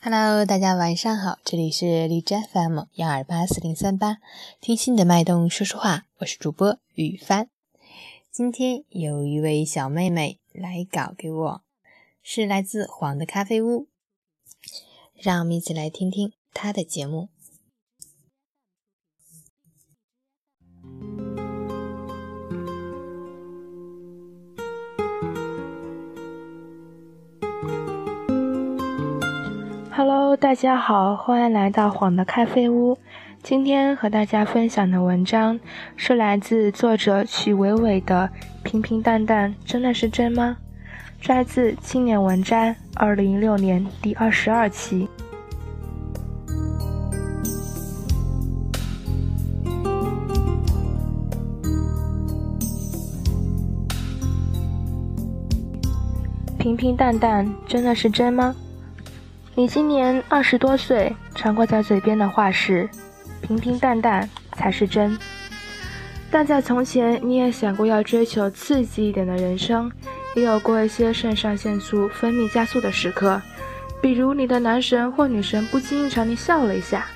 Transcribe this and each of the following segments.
Hello，大家晚上好，这里是荔枝 FM 幺二八四零三八，听心的脉动说说话，我是主播雨帆。今天有一位小妹妹来稿给我，是来自黄的咖啡屋，让我们一起来听听她的节目。Hello，大家好，欢迎来到晃的咖啡屋。今天和大家分享的文章是来自作者曲伟伟的《平平淡淡真的是真吗》，摘自《青年文摘》二零一六年第二十二期。平平淡淡真的是真吗？你今年二十多岁，常挂在嘴边的话是“平平淡淡才是真”。但在从前，你也想过要追求刺激一点的人生，也有过一些肾上腺素分泌加速的时刻，比如你的男神或女神不经意朝你笑了一下，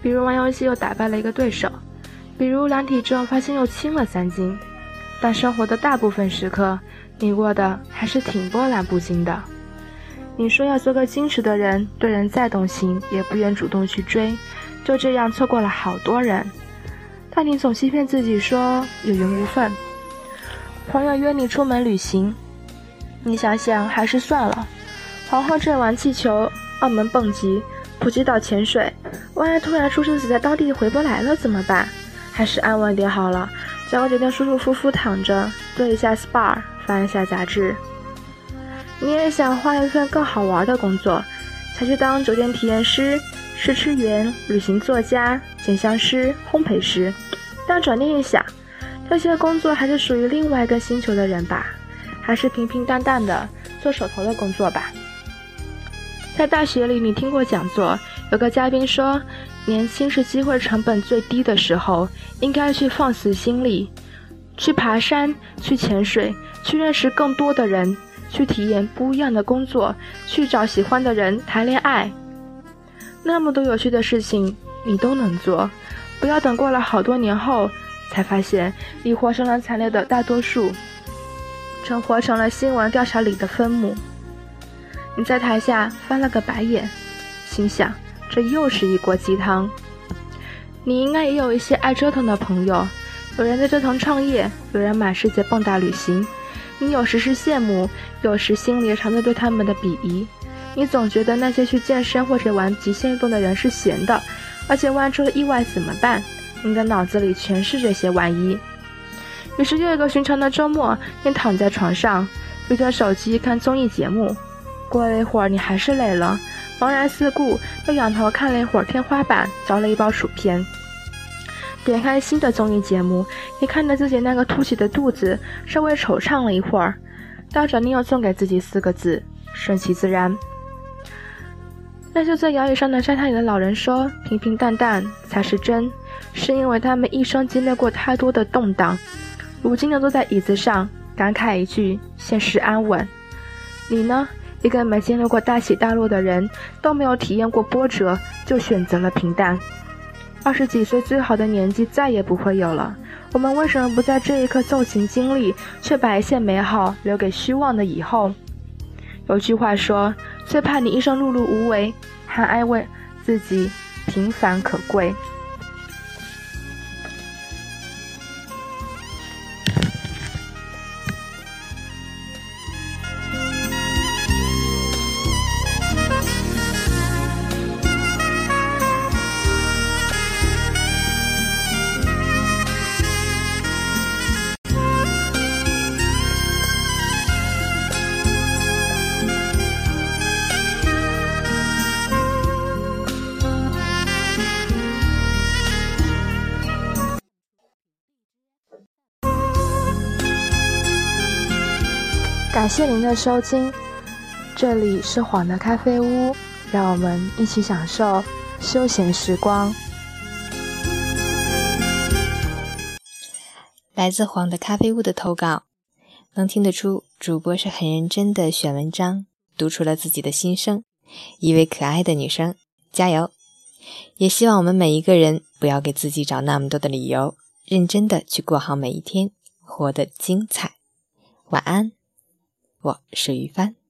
比如玩游戏又打败了一个对手，比如量体重发现又轻了三斤。但生活的大部分时刻，你过得还是挺波澜不惊的。你说要做个矜持的人，对人再动心也不愿主动去追，就这样错过了好多人。但你总欺骗自己说有缘无分。朋友约你出门旅行，你想想还是算了。皇后镇玩气球，澳门蹦极，普吉岛潜水，万一突然出事死在当地回不来了怎么办？还是安稳点好了，找个酒店舒舒服服躺着，做一下 SPA，翻一下杂志。你也想换一份更好玩的工作，想去当酒店体验师、试吃员、旅行作家、剪香师、烘焙师。但转念一想，这些工作还是属于另外一个星球的人吧，还是平平淡淡的做手头的工作吧。在大学里，你听过讲座，有个嘉宾说，年轻是机会成本最低的时候，应该去放肆心力，去爬山，去潜水，去认识更多的人。去体验不一样的工作，去找喜欢的人谈恋爱，那么多有趣的事情你都能做。不要等过了好多年后，才发现你活成了惨烈的大多数，成活成了新闻调查里的分母。你在台下翻了个白眼，心想这又是一锅鸡汤。你应该也有一些爱折腾的朋友，有人在折腾创业，有人满世界蹦跶旅行。你有时是羡慕，有时心里藏着对他们的鄙夷。你总觉得那些去健身或者玩极限运动的人是闲的，而且万一出了意外怎么办？你的脑子里全是这些万一。于是又一个寻常的周末，你躺在床上，对着手机看综艺节目。过了一会儿，你还是累了，茫然四顾，又仰头看了一会儿天花板，嚼了一包薯片。点开新的综艺节目，你看着自己那个凸起的肚子，稍微惆怅了一会儿，到转念又送给自己四个字：顺其自然。那就在摇椅上的沙滩里的老人说：“平平淡淡才是真。”是因为他们一生经历过太多的动荡，如今的坐在椅子上，感慨一句：“现实安稳。”你呢？一个没经历过大起大落的人，都没有体验过波折，就选择了平淡。二十几岁最好的年纪再也不会有了，我们为什么不在这一刻纵情经历，却把一切美好留给虚妄的以后？有句话说：“最怕你一生碌碌无为，还安慰自己平凡可贵。”感谢您的收听，这里是晃的咖啡屋，让我们一起享受休闲时光。来自黄的咖啡屋的投稿，能听得出主播是很认真的选文章，读出了自己的心声，一位可爱的女生，加油！也希望我们每一个人不要给自己找那么多的理由，认真的去过好每一天，活得精彩。晚安，我是于帆。